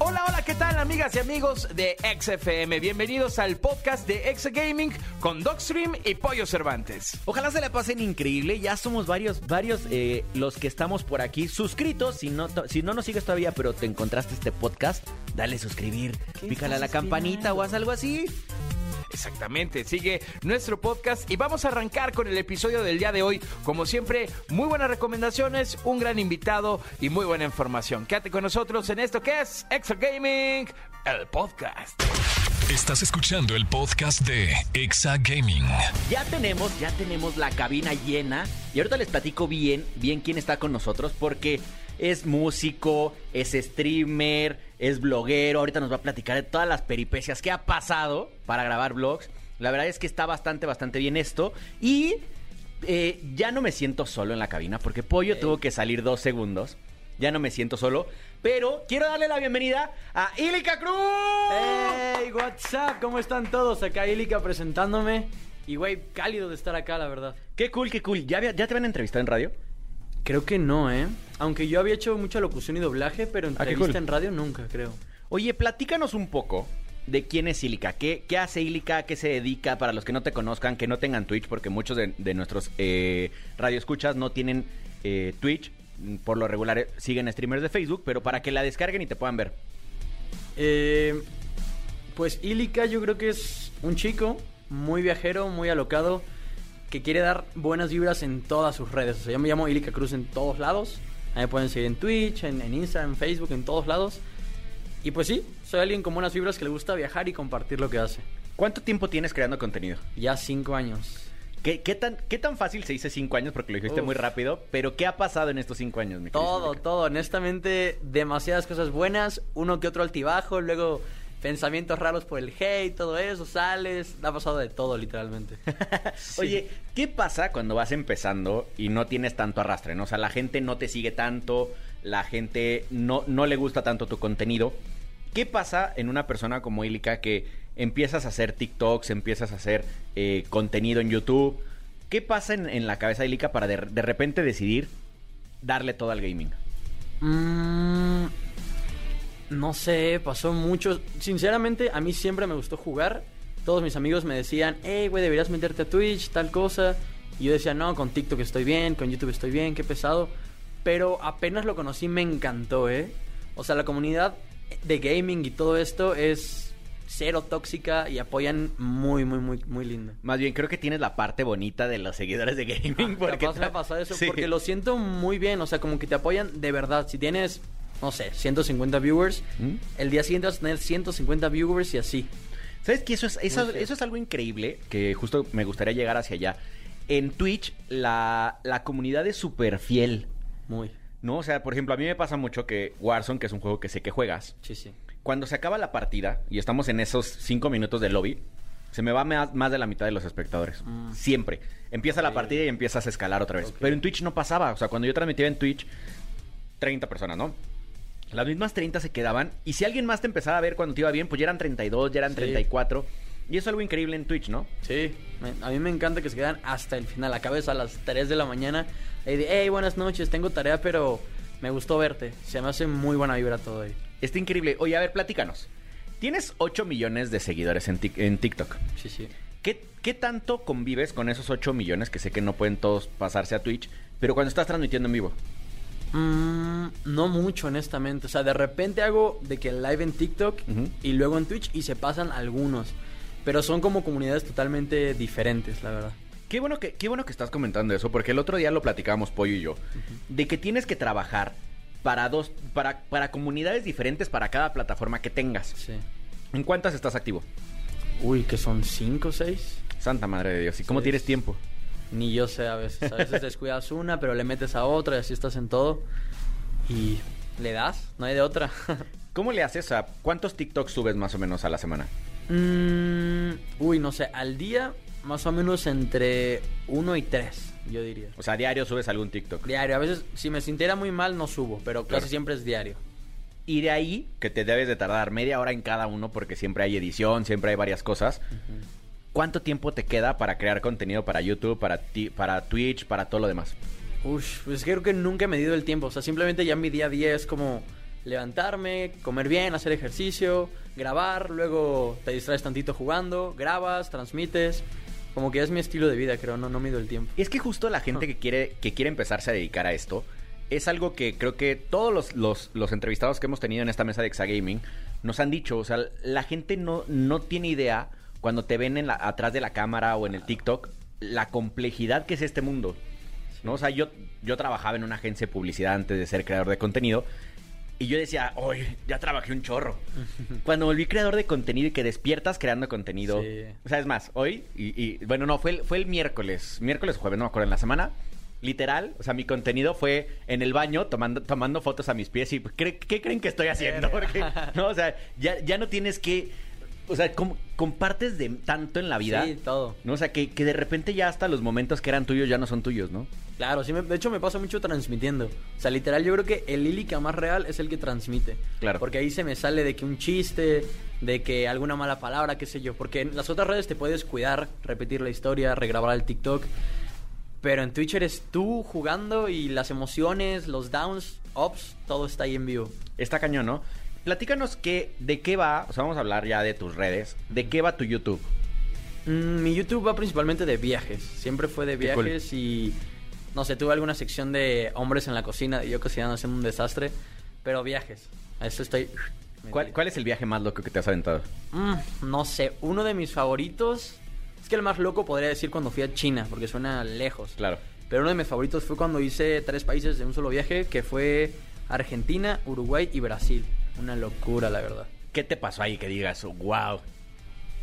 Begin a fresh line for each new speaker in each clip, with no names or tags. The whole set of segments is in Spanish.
Hola, hola, ¿qué tal amigas y amigos de XFM? Bienvenidos al podcast de X Gaming con Dogstream y Pollo Cervantes.
Ojalá se la pasen increíble. Ya somos varios, varios eh, los que estamos por aquí suscritos. Si no, si no nos sigues todavía, pero te encontraste este podcast, dale suscribir, pícale a la campanita o haz algo así.
Exactamente, sigue nuestro podcast y vamos a arrancar con el episodio del día de hoy. Como siempre, muy buenas recomendaciones, un gran invitado y muy buena información. Quédate con nosotros en esto que es Extra Gaming, el podcast.
Estás escuchando el podcast de Exa Gaming.
Ya tenemos, ya tenemos la cabina llena. Y ahorita les platico bien, bien quién está con nosotros, porque es músico, es streamer, es bloguero. Ahorita nos va a platicar de todas las peripecias que ha pasado para grabar vlogs. La verdad es que está bastante, bastante bien esto. Y eh, ya no me siento solo en la cabina, porque Pollo tuvo que salir dos segundos. Ya no me siento solo. Pero quiero darle la bienvenida a Ilika Cruz.
Hey, what's up? ¿Cómo están todos? Acá Ilika presentándome. Y güey, cálido de estar acá, la verdad.
Qué cool, qué cool. ¿Ya, ¿Ya te van a entrevistar en radio?
Creo que no, ¿eh? Aunque yo había hecho mucha locución y doblaje, pero
Ah,
entrevista
cool.
en radio nunca, creo.
Oye, platícanos un poco de quién es Ilika. ¿Qué, qué hace Ilika? ¿Qué se dedica? Para los que no te conozcan, que no tengan Twitch, porque muchos de, de nuestros eh, radioescuchas no tienen eh, Twitch. Por lo regular eh, siguen streamers de Facebook, pero para que la descarguen y te puedan ver.
Eh, pues Ilika yo creo que es un chico muy viajero, muy alocado, que quiere dar buenas vibras en todas sus redes. O sea, yo me llamo Ilika Cruz en todos lados. Ahí me pueden seguir en Twitch, en, en Instagram, en Facebook, en todos lados. Y pues sí, soy alguien con buenas vibras que le gusta viajar y compartir lo que hace.
¿Cuánto tiempo tienes creando contenido?
Ya cinco años.
¿Qué, qué tan, ¿Qué tan fácil se dice cinco años? Porque lo dijiste
Uf.
muy rápido. Pero ¿qué ha pasado en estos cinco años, mi querido
Todo, todo. Honestamente, demasiadas cosas buenas. Uno que otro altibajo. Luego, pensamientos raros por el hate, todo eso. Sales. Ha pasado de todo, literalmente. Sí.
Oye, ¿qué pasa cuando vas empezando y no tienes tanto arrastre? ¿no? O sea, la gente no te sigue tanto, la gente no, no le gusta tanto tu contenido. ¿Qué pasa en una persona como Ilika que empiezas a hacer TikToks, empiezas a hacer eh, contenido en YouTube? ¿Qué pasa en, en la cabeza de Ilika para de, de repente decidir darle todo al gaming?
Mm, no sé, pasó mucho. Sinceramente, a mí siempre me gustó jugar. Todos mis amigos me decían, hey, güey, deberías meterte a Twitch, tal cosa. Y yo decía, no, con TikTok estoy bien, con YouTube estoy bien, qué pesado. Pero apenas lo conocí, me encantó, ¿eh? O sea, la comunidad de gaming y todo esto es cero tóxica y apoyan muy, muy, muy, muy lindo.
Más bien, creo que tienes la parte bonita de los seguidores de gaming.
Porque
Porque
me ha pasado eso,
Sí.
porque lo siento muy bien, o sea, como que te apoyan de verdad. Si tienes, no sé, 150 viewers,
¿Mm?
el día siguiente vas a tener 150 viewers y así.
¿Sabes qué? Eso es, eso, eso es algo increíble que justo me gustaría llegar hacia allá. En Twitch, la, la comunidad es súper fiel.
Muy.
¿No? O sea, por ejemplo, a mí me pasa mucho que Warzone, que es un juego que sé que juegas,
Sí, sí.
cuando se acaba la partida y estamos en esos cinco minutos de lobby, se me va más, de la mitad de los espectadores.
Mm.
Siempre. Empieza la partida y empiezas a escalar otra vez. Pero en Twitch no pasaba. O sea, cuando yo transmitía en Twitch, 30 personas, ¿no? Las mismas 30 se quedaban. Y si alguien más te empezaba a ver cuando te iba bien, pues ya eran 32, ya eran
Sí.
34. Y eso es algo increíble en Twitch, ¿no?
Sí, a mí me encanta que se quedan hasta el final, acabes a las 3 de la mañana. Y de, hey, buenas noches, tengo tarea, pero me gustó verte. Se me hace muy buena vibra todo ahí.
Está increíble. Oye, a ver, platícanos. Tienes 8 millones de seguidores en, en TikTok.
Sí, sí.
¿Qué, ¿Qué tanto convives con esos 8 millones que sé que no pueden todos pasarse a Twitch? Pero cuando estás transmitiendo en vivo.
Mm, no mucho, honestamente. O sea, de repente hago de que live en TikTok y luego en Twitch y se pasan algunos. Pero son como comunidades totalmente diferentes, la verdad.
Qué bueno que, qué bueno que estás comentando eso, porque el otro día lo platicábamos Pollo y yo, de que tienes que trabajar para dos, para, para comunidades diferentes para cada plataforma que tengas.
Sí.
¿En cuántas estás activo?
Uy, que son cinco o seis.
Santa madre de Dios. ¿Y cómo tienes tiempo?
Ni yo sé a veces. A veces descuidas una, pero le metes a otra y así estás en todo. Y le das, no hay de otra.
¿Cómo le haces a cuántos TikToks subes más o menos a la semana?
Mm, uy, no sé, al día más o menos entre uno y tres, yo diría.
O sea, diario subes algún TikTok.
Diario, a veces si me sintiera muy mal no subo, pero
Claro.
casi siempre es diario.
Y de ahí, que te debes de tardar media hora en cada uno porque siempre hay edición, siempre hay varias cosas. ¿Cuánto tiempo te queda para crear contenido para YouTube, para, ti- para Twitch, para todo lo demás?
Ush, pues creo que nunca he medido el tiempo. O sea, simplemente ya mi día a día es como levantarme, comer bien, hacer ejercicio, grabar, luego te distraes tantito jugando, grabas, transmites. Como que es mi estilo de vida, creo, no, no mido el tiempo.
Y es que justo la gente que quiere, que quiere empezarse a dedicar a esto, es algo que creo que todos los, los, los entrevistados que hemos tenido en esta mesa de Exagaming nos han dicho. O sea, la gente no, no tiene idea cuando te ven en la- atrás de la cámara o en el TikTok la complejidad que es este mundo. ¿no? O sea, yo, yo trabajaba en una agencia de publicidad antes de ser creador de contenido. Y yo decía, oye, ya trabajé un chorro. Cuando volví creador de contenido y que despiertas creando contenido.
Sí.
O sea, es más, hoy, y, y- bueno, no, fue el, fue el miércoles, miércoles o jueves, no me acuerdo, en la semana. Literal, o sea, mi contenido fue en el baño tomando, tomando fotos a mis pies y ¿qué, qué creen que estoy haciendo? Porque, no, o sea, ya, ya no tienes que, o sea, com- compartes de tanto en la vida.
Sí, todo.
¿no? O sea, que, que de repente ya hasta los momentos que eran tuyos ya no son tuyos, ¿no?
Claro, sí, me- de hecho me pasa mucho transmitiendo. O sea, literal, yo creo que el lílica más real es el que transmite.
Claro.
Porque ahí se me sale de que un chiste, de que alguna mala palabra, qué sé yo. Porque en las otras redes te puedes cuidar, repetir la historia, regrabar el TikTok. Pero en Twitch eres tú jugando y las emociones, los downs, ups, todo está ahí en vivo.
Está cañón, ¿no? Platícanos qué, de qué va, o sea, vamos a hablar ya de tus redes, de qué va tu YouTube.
Mm, mi YouTube va principalmente de viajes. Siempre fue de
cool.
viajes y. No sé, tuve alguna sección de hombres en la cocina y yo cocinando haciendo un desastre. Pero viajes. A eso estoy.
¿Cuál, cuál es el viaje más loco que te has aventado?
Mm, no sé, uno de mis favoritos. Es que el más loco podría decir cuando fui a China, porque suena lejos.
Claro.
Pero uno de mis favoritos fue cuando hice tres países de un solo viaje, que fue Argentina, Uruguay y Brasil. Una locura, la verdad.
¿Qué te pasó ahí que digas, wow?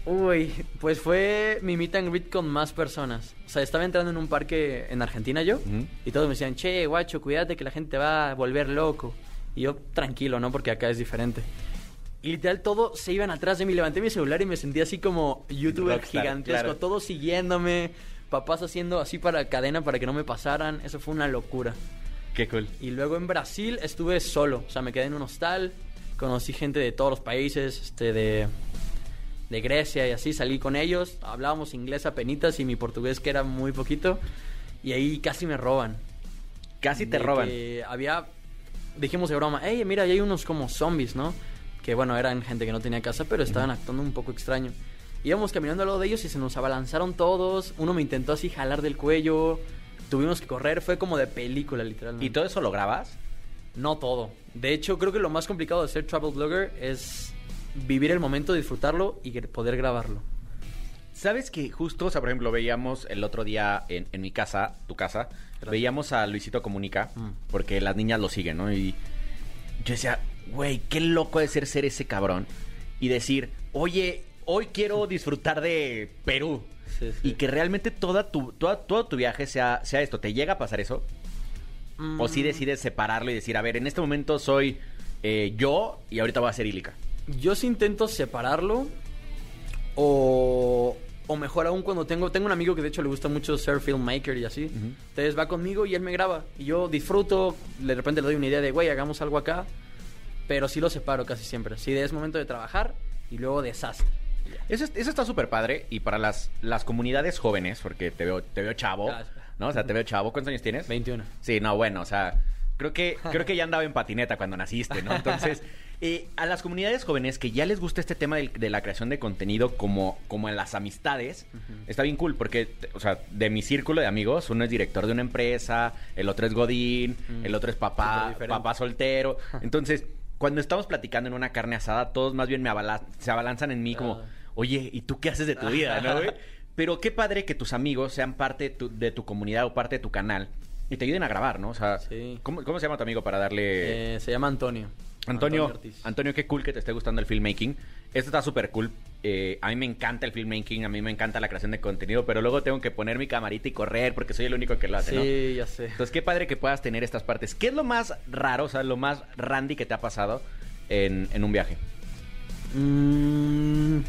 Uy, pues fue mi meet and greet con más personas. O sea, estaba entrando en un parque en Argentina yo y todos me decían, che, guacho, cuídate que la gente te va a volver loco. Y yo, tranquilo, ¿no? Porque acá es diferente. Y literal, todos se iban atrás de mí. Levanté mi celular y me sentí así como youtuber
Rockstar,
gigantesco.
claro.
Todos siguiéndome, papás haciendo así para cadena para que no me pasaran. Eso fue una locura.
Qué cool.
Y luego en Brasil estuve solo, o sea, me quedé en un hostal, conocí gente de todos los países, este, de, de Grecia y así, salí con ellos, hablábamos inglés a penitas y mi portugués que era muy poquito, y ahí casi me roban.
Casi te
De
roban.
que había, dijimos de broma, hey, mira, ahí hay unos como zombies, ¿no? Que bueno, eran gente que no tenía casa, pero estaban actuando un poco extraño. Íbamos caminando al lado de ellos y se nos abalanzaron todos, uno me intentó así jalar del cuello, tuvimos que correr, fue como de película, literalmente.
¿Y todo eso lo grabas?
No todo. De hecho, creo que lo más complicado de ser travel blogger es vivir el momento, disfrutarlo y poder grabarlo.
¿Sabes que justo, o sea, por ejemplo, veíamos el otro día en, en mi casa, tu casa, veíamos a Luisito Comunica,
Mm.
porque las niñas lo siguen, ¿no? Y yo decía, güey, qué loco de ser ser ese cabrón y decir, oye, hoy quiero disfrutar de Perú.
Sí, sí.
Y que realmente toda tu, toda, todo tu viaje sea, sea esto. ¿Te llega a pasar eso? ¿O si
Mm,
decides separarlo y decir, a ver, en este momento soy eh, yo y ahorita voy a ser Ílica?
Yo sí intento separarlo o, o mejor aún cuando tengo... Tengo un amigo que de hecho le gusta mucho ser filmmaker y así. Entonces va conmigo y él me graba. Y yo disfruto, de repente le doy una idea de, güey, hagamos algo acá. Pero sí lo separo casi siempre. Sí, es momento de trabajar y luego desastre.
Eso, es- eso está súper padre y para las, las comunidades jóvenes, porque te veo, te veo chavo,
Gracias.
¿No? O sea, te veo chavo. ¿Cuántos años tienes?
21.
Sí, no, bueno, o sea, creo que, creo que ya andaba en patineta cuando naciste, ¿no? Entonces, eh, a las comunidades jóvenes que ya les gusta este tema de, la creación de contenido como, como en las amistades, está bien cool, porque, o sea, de mi círculo de amigos, uno es director de una empresa, el otro es Godín,
Mm.
el otro es papá, papá soltero. Entonces, cuando estamos platicando en una carne asada, todos más bien me abala- se abalanzan en mí como,
Ah.
oye, ¿y tú qué haces de tu vida, no, güey? Pero qué padre que tus amigos sean parte de tu, de tu comunidad o parte de tu canal y te ayuden a grabar, ¿no? O sea,
Sí.
¿cómo, cómo se llama tu amigo para darle...
Eh, se llama Antonio.
Antonio. Antonio, qué cool que te esté gustando el filmmaking. Esto está súper cool. Eh, a mí me encanta el filmmaking, a mí me encanta la creación de contenido, pero luego tengo que poner mi camarita y correr porque soy el único que lo hace, ¿no?
Sí, ya sé.
Entonces, qué padre que puedas tener estas partes. ¿Qué es lo más raro, o sea, lo más randy que te ha pasado en, en un viaje?
Mm,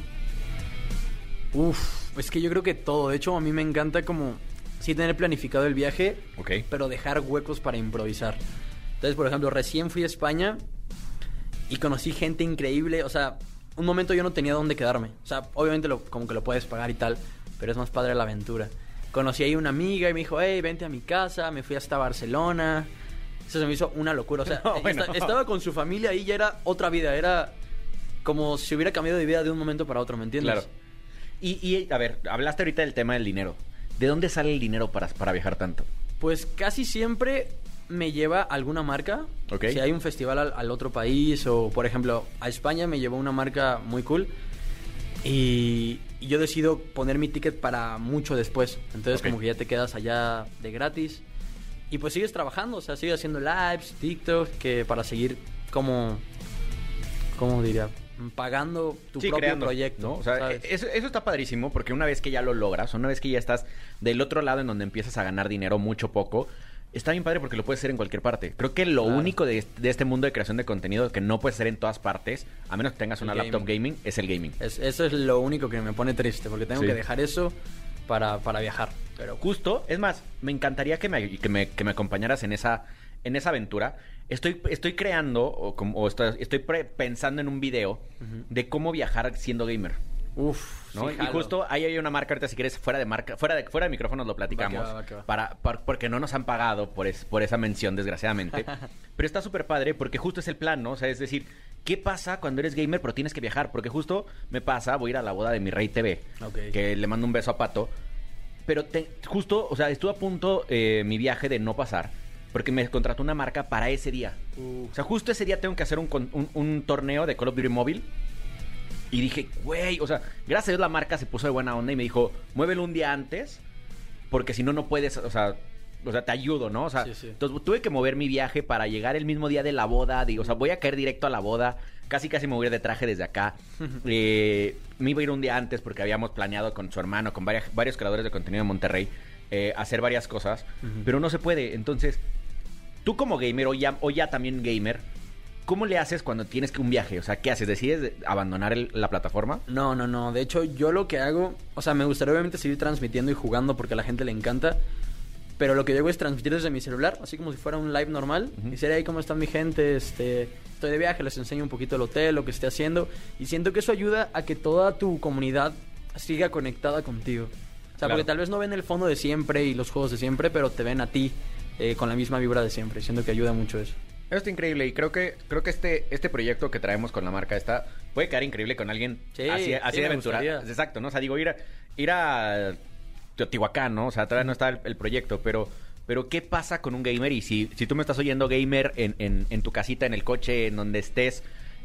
uf, es que yo creo que todo. De hecho, a mí me encanta como sí tener planificado el viaje, pero dejar huecos para improvisar. Entonces, por ejemplo, recién fui a España y conocí gente increíble. O sea, un momento yo no tenía dónde quedarme. O sea, obviamente lo, como que lo puedes pagar y tal, pero es más padre la aventura. Conocí ahí una amiga y me dijo, hey, vente a mi casa. Me fui hasta Barcelona. Eso se me hizo una locura. O sea,
No, bueno.
esta- estaba con su familia y ya era otra vida. Era como si hubiera cambiado de vida de un momento para otro, ¿me entiendes?
Claro. Y, y, a ver, hablaste ahorita del tema del dinero. ¿De dónde sale el dinero para, para viajar tanto?
Pues casi siempre me lleva alguna marca. Si hay un festival al, al otro país o, por ejemplo, a España me llevó una marca muy cool. Y, y yo decido poner mi ticket para mucho después. Entonces como que ya te quedas allá de gratis. Y pues sigues trabajando, o sea, sigues haciendo lives, TikTok, que para seguir como... ¿Cómo diría? Pagando tu
Sí,
propio
creando,
proyecto.
¿no? O sea,
¿sabes?
eso, eso está padrísimo porque una vez que ya lo logras, una vez que ya estás del otro lado en donde empiezas a ganar dinero mucho poco, está bien padre porque lo puedes hacer en cualquier parte. Creo que lo
Claro.
único de, este- de este mundo de creación de contenido que no puedes hacer en todas partes, a menos que tengas
El
una laptop gaming, es el gaming.
Es- eso es lo único que me pone triste, porque tengo
Sí.
que dejar eso para, para viajar.
Pero justo, es más, me encantaría que me, que me, que me acompañaras en esa, en esa aventura. Estoy, estoy creando o, como- o estoy, estoy pre- pensando en un video de cómo viajar siendo gamer.
Uf,
¿no?
sí,
y justo ahí hay una marca, ahorita si quieres, fuera de marca, fuera de, fuera de micrófonos lo platicamos.
Va va, va.
Para, par- porque no nos han pagado por, es- por esa mención, desgraciadamente. pero está súper padre porque justo es el plan, ¿no? O sea, es decir, ¿qué pasa cuando eres gamer pero tienes que viajar? Porque justo me pasa, voy a ir a la boda de mi rey TV, que le mando un beso a Pato. Pero te- justo, o sea, estuve a punto eh, mi viaje de no pasar. Porque me contrató una marca para ese día.
Uh.
O sea, justo ese día tengo que hacer un, un- un torneo de Call of Duty móvil. Y dije, güey, o sea, gracias a Dios la marca se puso de buena onda y me dijo, muévelo un día antes, porque si no, no puedes, o sea, o sea, te ayudo, ¿no? O sea,
Sí, sí.
entonces tuve que mover mi viaje para llegar el mismo día de la boda. Digo, o sea, voy a caer directo a la boda. Casi, casi me voy a ir de traje desde acá. Eh, me iba a ir un día antes porque habíamos planeado con su hermano, con varias- varios creadores de contenido de Monterrey, eh, hacer varias cosas. Pero no se puede. Entonces, tú como gamer o ya, o ya también gamer, ¿cómo le haces cuando tienes que un viaje? O sea, ¿qué haces? ¿Decides de- abandonar el- la plataforma?
No, no, no. De hecho, yo lo que hago, o sea, me gustaría obviamente seguir transmitiendo y jugando porque a la gente le encanta. Pero lo que yo hago es transmitir desde mi celular, así como si fuera un live normal. Y decir, hey, ¿cómo está mi gente? Este, estoy de viaje, les enseño un poquito el hotel, lo que esté haciendo. Y siento que eso ayuda a que toda tu comunidad siga conectada contigo. O sea,
Claro.
porque tal vez no ven el fondo de siempre y los juegos de siempre, pero te ven a ti eh, con la misma vibra de siempre. Siento que ayuda mucho eso.
Eso está increíble y creo que creo que este este proyecto que traemos con la marca esta puede quedar increíble con alguien
Sí,
así, de aventura. Exacto, ¿no? O sea, digo, ir a, ir a Teotihuacán, ¿no? O sea, todavía no está el, el proyecto, pero pero ¿qué pasa con un gamer? Y si, si tú me estás oyendo gamer en, en, en tu casita, en el coche, en donde estés,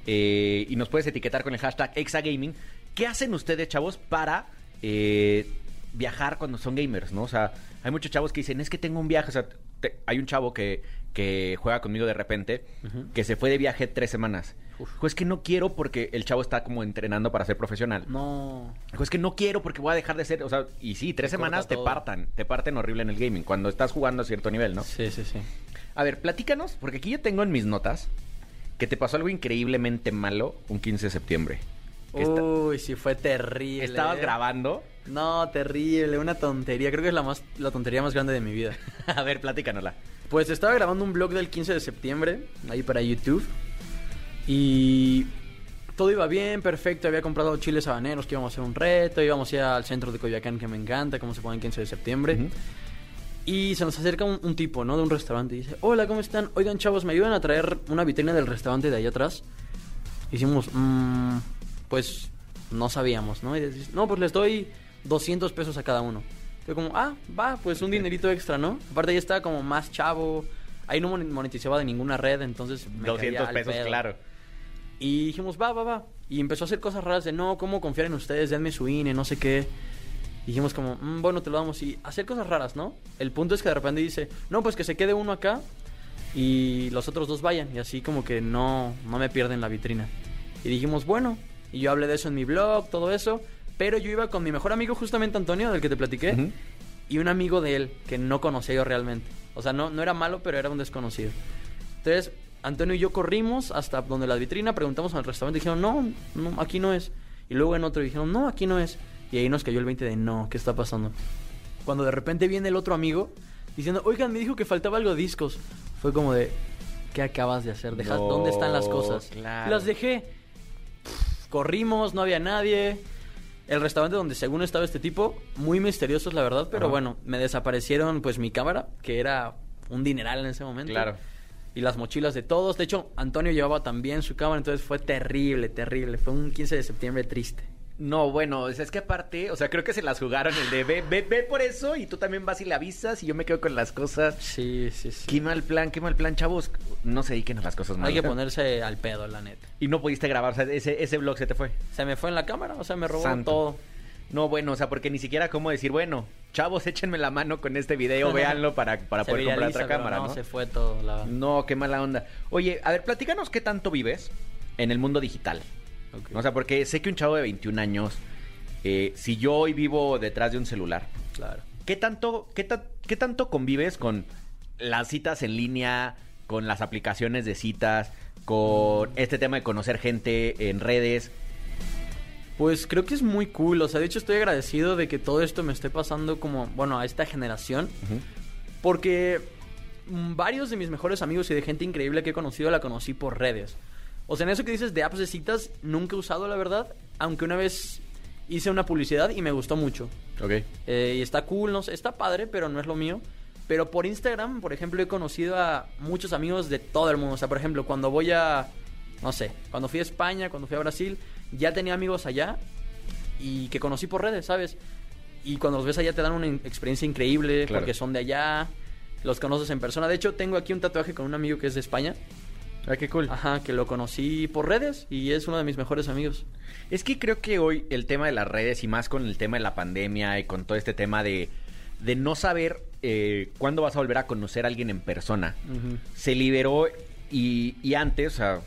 eh, y nos puedes etiquetar con el hashtag Exagaming, ¿qué hacen ustedes, chavos, para eh, viajar cuando son gamers, ¿no? O sea, hay muchos chavos que dicen, es que tengo un viaje, o sea, te- hay un chavo que, que juega conmigo de repente, que se fue de viaje tres semanas. Dijo, es que no quiero porque el chavo está como entrenando para ser profesional.
No.
Dijo, es que no quiero porque voy a dejar de ser, o sea, y sí, tres
Te
semanas te
todo.
partan, te parten horrible en el gaming, cuando estás jugando a cierto nivel, ¿no?
Sí, sí, sí.
A ver, platícanos, porque aquí yo tengo en mis notas que te pasó algo increíblemente malo un 15 de septiembre.
Uy, sí, fue terrible.
estabas grabando.
No, terrible, una tontería. Creo que es la más la tontería más grande de mi vida.
A ver, platícanosla.
Pues estaba grabando un vlog del 15 de septiembre, ahí para YouTube. Y todo iba bien, perfecto. Había comprado chiles habaneros que íbamos a hacer un reto. Íbamos a ir al centro de Coyoacán, que me encanta, cómo se pone el 15 de septiembre. Y se nos acerca un, un tipo, ¿no? De un restaurante y dice, hola, ¿cómo están? Oigan, chavos, ¿me ayudan a traer una vitrina del restaurante de ahí atrás? Hicimos, "Mm, pues no sabíamos, ¿no? Y dices, no, pues les doy 200 pesos a cada uno. Fue como, ah, va, pues un dinerito extra, ¿no? Aparte ya estaba como más chavo, ahí no mon- monetizaba de ninguna red, entonces me
200
caía al
pesos,
pedo.
claro.
Y dijimos, va, va, va. Y empezó a hacer cosas raras de, no, ¿cómo confiar en ustedes? Denme su INE, no sé qué. Dijimos como, "Mm, bueno, te lo damos. Y hacer cosas raras, ¿no? El punto es que de repente dice, no, pues que se quede uno acá y los otros dos vayan. Y así como que no, no me pierden la vitrina. Y dijimos, bueno. Y yo hablé de eso en mi blog, todo eso. Pero yo iba con mi mejor amigo, justamente Antonio, del que te platiqué. Y un amigo de él que no conocía yo realmente. O sea, no, no era malo, pero era un desconocido. Entonces, Antonio y yo corrimos hasta donde la vitrina, preguntamos al restaurante y dijeron, no, no, aquí no es. Y luego en otro dijeron, no, aquí no es. Y ahí nos cayó el 20 de, no, ¿qué está pasando? Cuando de repente viene el otro amigo diciendo, oigan, me dijo que faltaba algo de discos. Fue como de, ¿qué acabas de hacer?
No,
¿Dónde están las cosas?
claro.
Las dejé. Corrimos, no había nadie. El restaurante donde según estaba este tipo, muy misteriosos la verdad, pero
Ajá.
bueno, me desaparecieron pues mi cámara, que era un dineral en ese momento.
Claro.
y las mochilas de todos. De hecho, Antonio llevaba también su cámara, entonces fue terrible, terrible. Fue un 15 de septiembre triste.
No, bueno, es que aparte, o sea, creo que se las jugaron el de ve, ve, ve por eso y tú también vas y le avisas y yo me quedo con las cosas.
Sí, sí, sí.
Qué mal plan, qué mal plan, chavos. No se dediquen a las cosas malas.
Hay que ponerse al pedo, la neta.
Y no pudiste grabar, o sea, ese, ese vlog se te fue.
Se me fue en la cámara, o sea, me robó
Santo.
todo.
No, bueno, o sea, porque ni siquiera cómo decir, bueno, chavos, échenme la mano con este video, véanlo para, para
Se
poder comprar otra cámara,
no,
¿no?
se fue todo, la.
No, qué mala onda. Oye, a ver, platícanos qué tanto vives en el mundo digital. O sea, porque sé que un chavo de 21 años, eh, si yo hoy vivo detrás de un celular,
Claro.
¿qué tanto, qué, ta- qué tanto convives con las citas en línea, con las aplicaciones de citas, con este tema de conocer gente en redes?
Pues creo que es muy cool, o sea, de hecho estoy agradecido de que todo esto me esté pasando como, bueno, a esta generación, porque varios de mis mejores amigos y de gente increíble que he conocido la conocí por redes. O sea, en eso que dices de apps de citas, nunca he usado la verdad, aunque una vez hice una publicidad y me gustó mucho.
Ok.
Eh, y está cool, no sé, está padre, pero no es lo mío. Pero por Instagram, por ejemplo, he conocido a muchos amigos de todo el mundo. O sea, por ejemplo, cuando voy a, no sé, cuando fui a España, cuando fui a Brasil, ya tenía amigos allá y que conocí por redes, ¿sabes? Y cuando los ves allá te dan una experiencia increíble
Claro.
porque son de allá, los conoces en persona. De hecho, tengo aquí un tatuaje con un amigo que es de España.
Ah, qué cool.
Ajá, que lo conocí por redes y es uno de mis mejores amigos.
Es que creo que hoy el tema de las redes y más con el tema de la pandemia y con todo este tema de, de no saber eh, cuándo vas a volver a conocer a alguien en persona, se liberó y, y antes, o sea,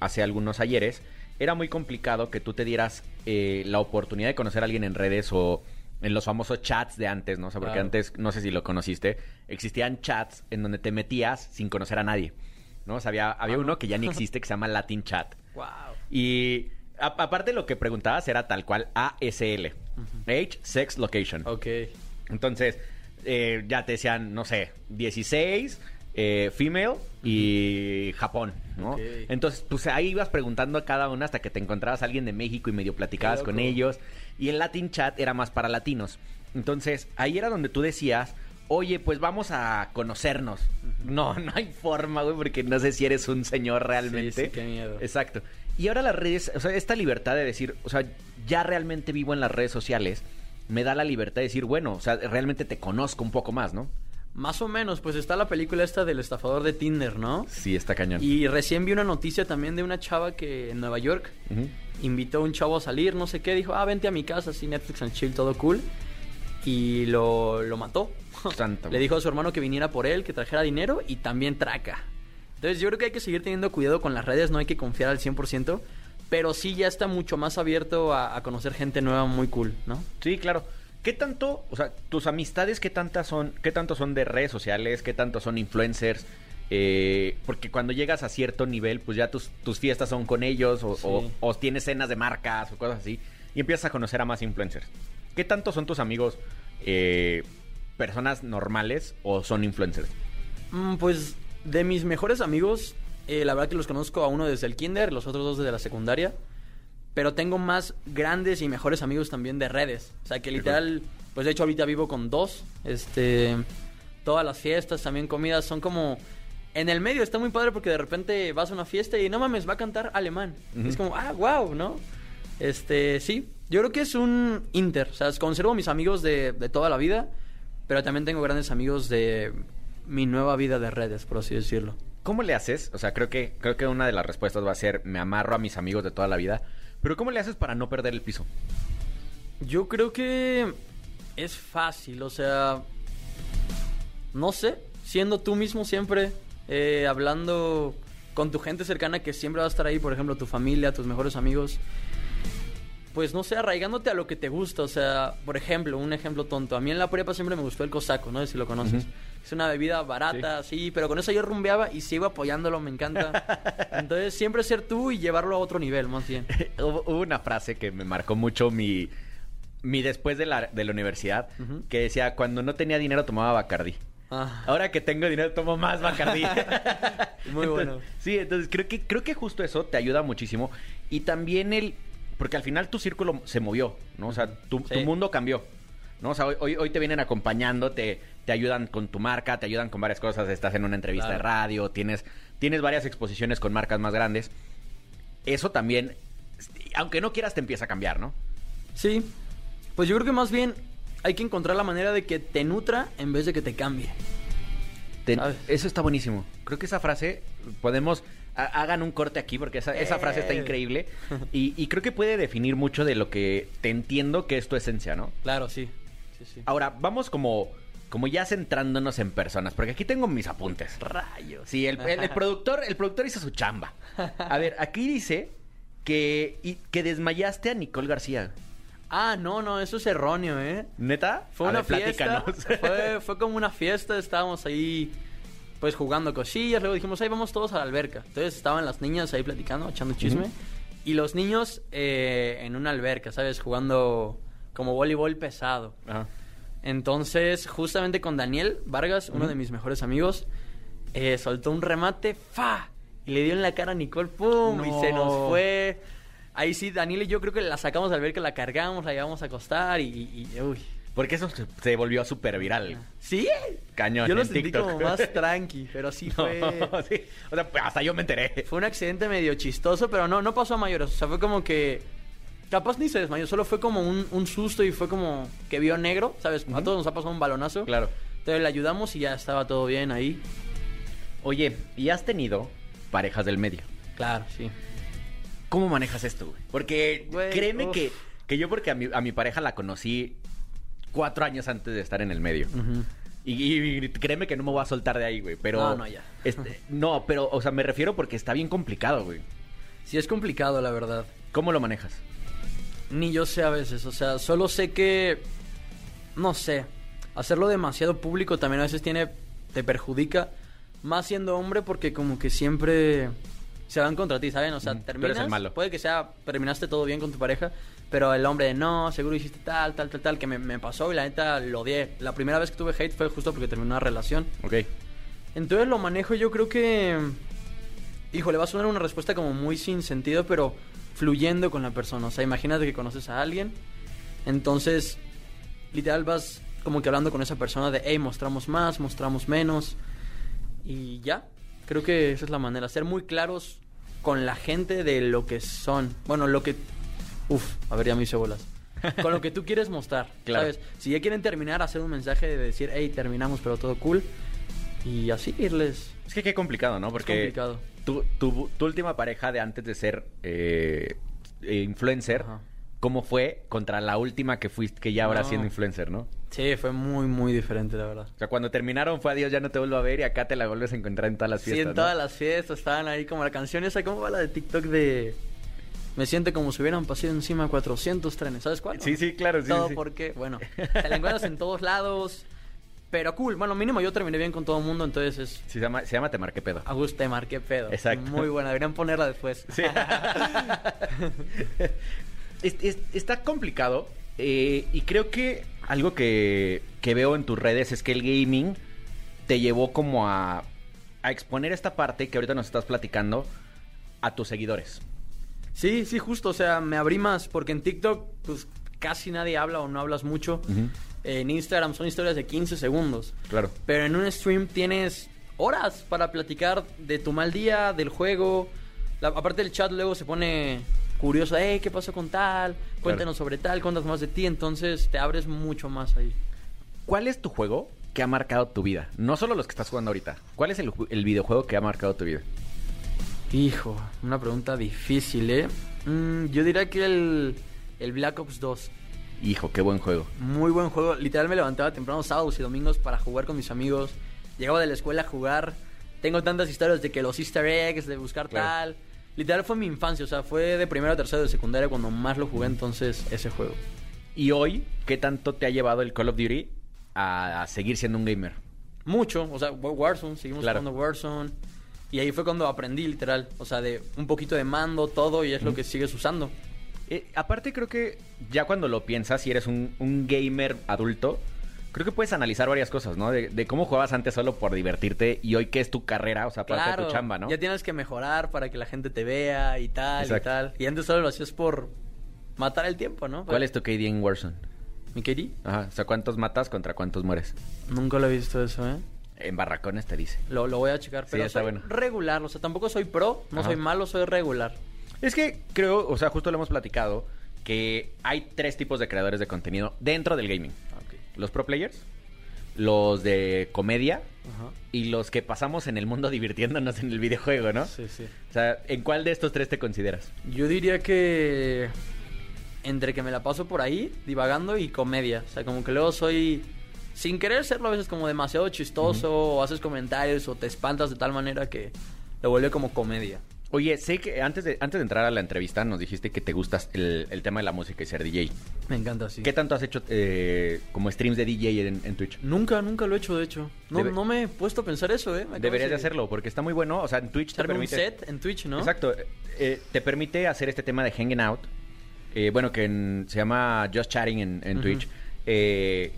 hace algunos ayeres, era muy complicado que tú te dieras eh, la oportunidad de conocer a alguien en redes o en los famosos chats de antes, ¿no? O sea, porque
Claro.
antes, no sé si lo conociste, existían chats en donde te metías sin conocer a nadie, ¿no? O sea, había, había uno que ya ni existe que se llama Latin Chat.
Wow.
Y a- aparte lo que preguntabas era tal cual ASL. Age, Sex, Location.
Ok.
Entonces, eh, ya te decían, no sé, 16, eh, female y Japón, ¿no? Entonces, pues ahí ibas preguntando a cada una hasta que te encontrabas a alguien de México y medio platicabas con ellos. Y el Latin Chat era más para latinos. Entonces, ahí era donde tú decías, oye, pues vamos a conocernos. No, no hay forma, güey, porque no sé si eres un señor realmente.
Sí, sí, qué miedo.
Exacto. Y ahora las redes, o sea, esta libertad de decir, o sea, ya realmente vivo en las redes sociales, me da la libertad de decir, bueno, o sea, realmente te conozco un poco más, ¿no?
Más o menos, pues está la película esta del estafador de Tinder, ¿no?
Sí, está cañón.
Y recién vi una noticia también de una chava que en Nueva York invitó a un chavo a salir, no sé qué, dijo, ah, vente a mi casa, así Netflix and chill, todo cool. Y lo, lo mató. Le dijo a su hermano que viniera por él, que trajera dinero y también traca. Entonces yo creo que hay que seguir teniendo cuidado con las redes, no hay que confiar al 100%, pero sí ya está mucho más abierto a, a conocer gente nueva muy cool, ¿no?
Sí, claro. ¿Qué tanto, o sea, tus amistades, qué tantas son, qué tanto son de redes sociales, qué tanto son influencers? Eh, porque cuando llegas a cierto nivel, pues ya tus, tus fiestas son con ellos o,
Sí.
o- o tienes cenas de marcas o cosas así y empiezas a conocer a más influencers. ¿Qué tanto son tus amigos eh, personas normales o son influencers?
Mm, pues de mis mejores amigos, eh, la verdad que los conozco a uno desde el kinder, los otros dos desde la secundaria. Pero tengo más grandes y mejores amigos también de redes. O sea que literal, pues de hecho ahorita vivo con dos. Este, todas las fiestas, también comidas, son como... En el medio está muy padre porque de repente vas a una fiesta y no mames, va a cantar alemán. Es como, ah, wow, ¿no? Este, sí, yo creo que es un inter. O sea, conservo mis amigos de, de toda la vida, pero también tengo grandes amigos de mi nueva vida de redes, por así decirlo.
¿Cómo le haces? O sea, creo que, creo que una de las respuestas va a ser me amarro a mis amigos de toda la vida. Pero ¿cómo le haces para no perder el piso?
Yo creo que es fácil, o sea, no sé, siendo tú mismo siempre, eh, hablando con tu gente cercana que siempre va a estar ahí, por ejemplo, tu familia, tus mejores amigos, pues no sé, arraigándote a lo que te gusta, o sea, por ejemplo, un ejemplo tonto, a mí en la prepa siempre me gustó el cosaco, no sé si lo conoces. Es una bebida barata, sí. pero con eso yo rumbeaba y sigo apoyándolo, me encanta. Entonces, siempre ser tú y llevarlo a otro nivel, más bien.
Hubo una frase que me marcó mucho mi, mi después de la, de la universidad, que decía, cuando no tenía dinero tomaba Bacardí.
Ah.
Ahora que tengo dinero tomo más Bacardí.
Muy bueno.
Sí, entonces creo que, creo que justo eso te ayuda muchísimo. Y también el... Porque al final tu círculo se movió, ¿no? O sea, tu, mundo cambió. ¿no? O sea, hoy, hoy, te vienen acompañando, te, te ayudan con tu marca, te ayudan con varias cosas. Estás en una entrevista de radio, tienes tienes varias exposiciones con marcas más grandes. Eso también, aunque no quieras, te empieza a cambiar, ¿no?
Sí, pues yo creo que más bien hay que encontrar la manera de que te nutra en vez de que te cambie.
Eso está buenísimo. Creo que esa frase podemos hagan un corte aquí porque esa, esa frase está
Eh.
increíble y, y creo que puede definir mucho de lo que te entiendo que es tu esencia, ¿no?
Claro, sí. Sí, sí.
Ahora vamos como como ya centrándonos en personas porque aquí tengo mis apuntes.
Rayos.
Sí, el, el- el productor el productor hizo su chamba. A ver, aquí dice que y- que desmayaste a Nicole García.
Ah, no, no, eso es erróneo, ¿eh?
¿Neta?
Fue
A
una
ver,
fiesta. fue como una fiesta, estábamos ahí pues jugando cosillas, luego dijimos, ahí vamos todos a la alberca. Entonces estaban las niñas ahí platicando, echando chisme. Y los niños eh, en una alberca, ¿sabes? Jugando como voleibol pesado.
Ajá.
Entonces, justamente con Daniel Vargas, uno de mis mejores amigos, eh, soltó un remate, ¡fa! Y le dio en la cara a Nicole, ¡pum! Y se nos fue. Ahí sí, Daniel y yo creo que la sacamos al ver que la cargamos, la llevamos a acostar y... y- y- uy.
Porque eso se, volvió súper viral.
¿Sí?
Cañón
Yo lo
en
sentí
TikTok.
como más tranqui, pero sí
No,
fue...
sí. O sea, pues, hasta yo me enteré.
Fue un accidente medio chistoso, pero no, no pasó a mayores. O sea, fue como que... Capaz ni se desmayó, solo fue como un, un susto y fue como que vio negro, ¿sabes? A todos nos ha pasado un balonazo.
Claro.
Entonces le ayudamos y ya estaba todo bien ahí.
Oye, ¿y has tenido parejas del medio?
Claro, sí.
¿Cómo manejas esto, güey? Porque
Güey,
créeme
uf.
que, que yo porque a mi, a mi pareja la conocí cuatro años antes de estar en el medio. Y, y créeme que no me voy a soltar de ahí, güey. Pero.
No, no, ya.
este, no, pero, o sea, me refiero porque está bien complicado, güey.
Sí, es complicado, la verdad.
¿Cómo lo manejas?
Ni yo sé a veces, o sea, solo sé que... No sé. Hacerlo demasiado público también a veces tiene... Te perjudica. Más siendo hombre porque como que siempre... Se van contra ti, ¿saben? O sea,
Ujú, tú eres
terminas...
el malo.
Puede que sea... Terminaste todo bien con tu pareja. Pero el hombre de no, seguro hiciste tal, tal, tal, tal. Que me, me pasó y la neta lo odié. La primera vez que tuve hate fue justo porque terminó una relación.
Ok.
Entonces lo manejo yo creo que... Híjole, va a sonar una respuesta como muy sin sentido, pero fluyendo con la persona. O sea, imagínate que conoces a alguien, entonces literal vas como que hablando con esa persona de, hey, mostramos más, mostramos menos. Y ya, creo que esa es la manera, ser muy claros con la gente de lo que son. Bueno, lo que... Uf, a ver, ya me hice bolas. Con lo que tú quieres mostrar,
Claro.
¿sabes? Si ya quieren terminar, hacer un mensaje de decir, hey, terminamos, pero todo cool. Y así irles.
Es que qué complicado, ¿no? Porque
complicado.
Tu, tu, tu última pareja de antes de ser eh, eh, influencer,
Ajá.
¿cómo fue contra la última que fuiste, que ya ahora
No.
siendo influencer, ¿no?
Sí, fue muy, muy diferente, la verdad.
O sea, cuando terminaron fue adiós, ya no te vuelvo a ver y acá te la vuelves a encontrar en todas las
Sí,
fiestas.
en
¿no?
todas las fiestas estaban ahí como la canción esa, ¿cómo va la de TikTok de... Me siento como si hubieran pasado encima 400 trenes, ¿sabes cuál?
Sí, sí, claro, sí,
Todo
sí.
porque, bueno, te la encuentras en todos lados, pero cool. Bueno, mínimo yo terminé bien con todo el mundo, entonces es...
Sí, se llama, se llama Te Marqué Pedo.
A gusto te marqué pedo.
Exacto.
Muy buena, deberían ponerla después.
Sí. Es- es- está complicado eh, y creo que algo que, que veo en tus redes es que el gaming te llevó como a, a exponer esta parte que ahorita nos estás platicando a tus seguidores.
Sí, sí, justo, o sea, me abrí más, porque en TikTok, pues casi nadie habla o no hablas mucho. En Instagram son historias de 15 segundos.
Claro.
Pero en un stream tienes horas para platicar de tu mal día, del juego. La- aparte el chat luego se pone curioso, hey, ¿qué pasó con tal? Cuéntanos sobre tal, cuéntanos más de ti. Entonces te abres mucho más ahí.
¿Cuál es tu juego que ha marcado tu vida? No solo los que estás jugando ahorita. ¿Cuál es el, el videojuego que ha marcado tu vida?
Hijo, una pregunta difícil, ¿eh? Mm, yo diría que el, el Black Ops 2.
Hijo, qué buen juego.
Muy buen juego. Literal me levantaba temprano sábados y domingos para jugar con mis amigos. Llegaba de la escuela a jugar. Tengo tantas historias de que los easter eggs, de buscar
Claro.
tal. Literal fue mi infancia, o sea, fue de primero a tercero de secundaria cuando más lo jugué entonces ese juego.
¿Y hoy qué tanto te ha llevado el Call of Duty a, a seguir siendo un gamer?
Mucho, o sea, Wa- Warzone, seguimos
Claro.
jugando Warzone. Y ahí fue cuando aprendí literal, o sea, de un poquito de mando, todo, y es lo que sigues usando.
Eh, aparte creo que ya cuando lo piensas, si eres un, un gamer adulto, creo que puedes analizar varias cosas, ¿no? De, de cómo jugabas antes solo por divertirte y hoy qué es tu carrera, o sea, parte de tu chamba, ¿no?
Ya tienes que mejorar para que la gente te vea y tal
Exacto.
y tal. Y antes solo lo hacías por matar el tiempo, ¿no?
¿Cuál es tu KD en Warzone?
¿Mi KD?
Ajá, o sea, ¿cuántos matas contra cuántos mueres?
Nunca lo he visto eso, ¿eh?
En barracones te dice.
Lo, lo voy a checar,
Sí,
pero
está
soy
bueno.
regular. O sea, tampoco soy pro, no
Ajá.
soy malo, soy regular.
Es que creo, o sea, justo lo hemos platicado, que hay tres tipos de creadores de contenido dentro del gaming. Los pro players, los de comedia
Ajá.
y los que pasamos en el mundo divirtiéndonos en el videojuego, ¿no?
Sí, sí.
O sea, ¿en cuál de estos tres te consideras?
Yo diría que entre que me la paso por ahí, divagando y comedia. O sea, como que luego soy, sin querer serlo a veces como demasiado chistoso, o haces comentarios, o te espantas de tal manera que lo vuelve como comedia.
Oye, sé que antes de, antes de entrar a la entrevista nos dijiste que te gustas el, el tema de la música y ser DJ.
Me encanta así.
¿Qué tanto has hecho eh, como streams de DJ en, en Twitch?
Nunca, nunca lo he hecho, de hecho. No,
Debe-
no me he puesto a pensar eso, ¿eh? Me
Deberías de hacerlo porque está muy bueno. O sea, en Twitch te
Echarme un
permite...
set en Twitch, ¿no?
Exacto. eh, te permite hacer este tema de hanging out. eh, bueno, que en- se llama Just Chatting en. Twitch. eh,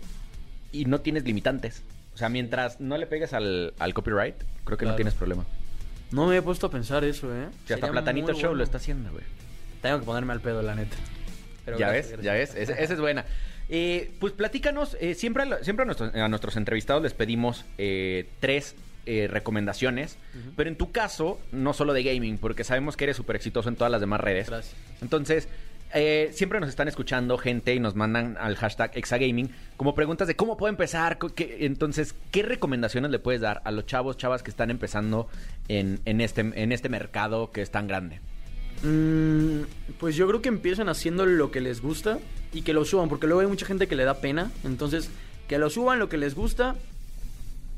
y no tienes limitantes. O sea, mientras no le pegues al, al copyright, creo que no tienes problema.
No me he puesto a pensar eso, ¿eh?
Sea, hasta Platanito Show
bueno.
lo está haciendo, güey.
Tengo que ponerme al pedo, la neta. Pero
ya
gracias,
ves, ya ves, esa es buena. Eh, pues platícanos, eh, siempre, a siempre a, nuestros, a nuestros entrevistados les pedimos eh, tres eh, recomendaciones, pero en tu caso, no solo de gaming, porque sabemos que eres súper exitoso en todas las demás redes.
Gracias.
Entonces, eh, siempre nos están escuchando gente y nos mandan al hashtag Exagaming como preguntas de cómo puedo empezar. qué- entonces, ¿qué recomendaciones le puedes dar a los chavos, chavas que están empezando en, en este, en este mercado que es tan grande?
Mm, pues yo creo que empiezan haciendo lo que les gusta y que lo suban, porque luego hay mucha gente que le da pena. Entonces, que lo suban lo que les gusta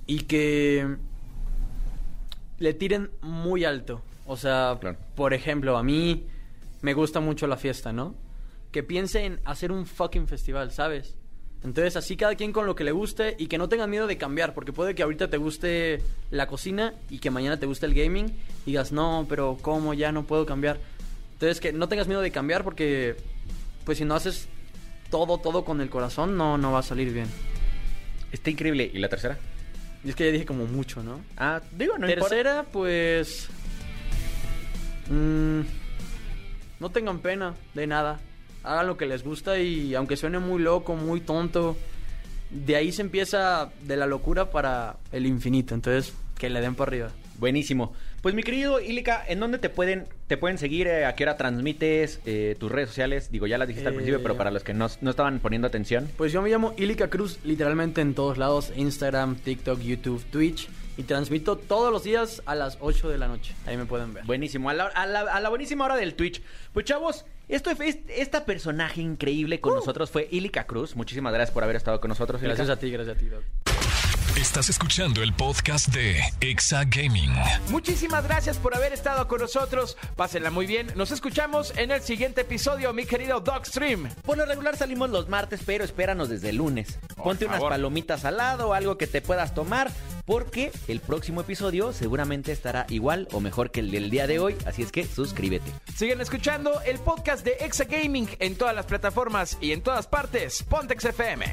y que le tiren muy alto. O sea,
Claro.
por ejemplo, a mí me gusta mucho la fiesta, ¿no? Que piense en hacer un fucking festival, ¿sabes? Entonces, así cada quien con lo que le guste y que no tengan miedo de cambiar, porque puede que ahorita te guste la cocina y que mañana te guste el gaming y digas, no, pero ¿cómo? Ya no puedo cambiar. Entonces, que no tengas miedo de cambiar porque, pues si no haces todo, todo con el corazón, no, no va a salir bien.
Está increíble. ¿Y la tercera?
Y es que ya dije como mucho, ¿no?
Ah, digo, no importa.
Tercera, pues... mm, no tengan pena de nada. Hagan lo que les gusta y aunque suene muy loco, muy tonto, de ahí se empieza de la locura para el infinito. Entonces, que le den para arriba.
Buenísimo. Pues mi querido Ilika, ¿en dónde te pueden te pueden seguir? Eh, ¿A qué hora transmites eh, tus redes sociales? Digo, ya las dijiste al
Eh,
principio, pero para los que no, no estaban poniendo atención.
Pues yo me llamo Ilika Cruz, literalmente en todos lados, Instagram, TikTok, YouTube, Twitch. Y transmito todos los días a las 8 de la noche. Ahí me pueden ver.
Buenísimo, a la, a la- a la buenísima hora del Twitch. Pues chavos, esto esta personaje increíble con nosotros fue Ilika Cruz. Muchísimas gracias por haber estado con nosotros.
Gracias a ti, gracias a ti, Doc.
Estás escuchando el podcast de Exa Gaming.
Muchísimas gracias por haber estado con nosotros. Pásenla muy bien. Nos escuchamos en el siguiente episodio, mi querido Dogstream.
Por lo regular salimos los martes, pero espéranos desde el lunes. Ponte unas palomitas al lado, algo que te puedas tomar, porque el próximo episodio seguramente estará igual o mejor que el del día de hoy, así es que suscríbete.
Siguen escuchando el podcast de Exa Gaming en todas las plataformas y en todas partes. Pontex FM.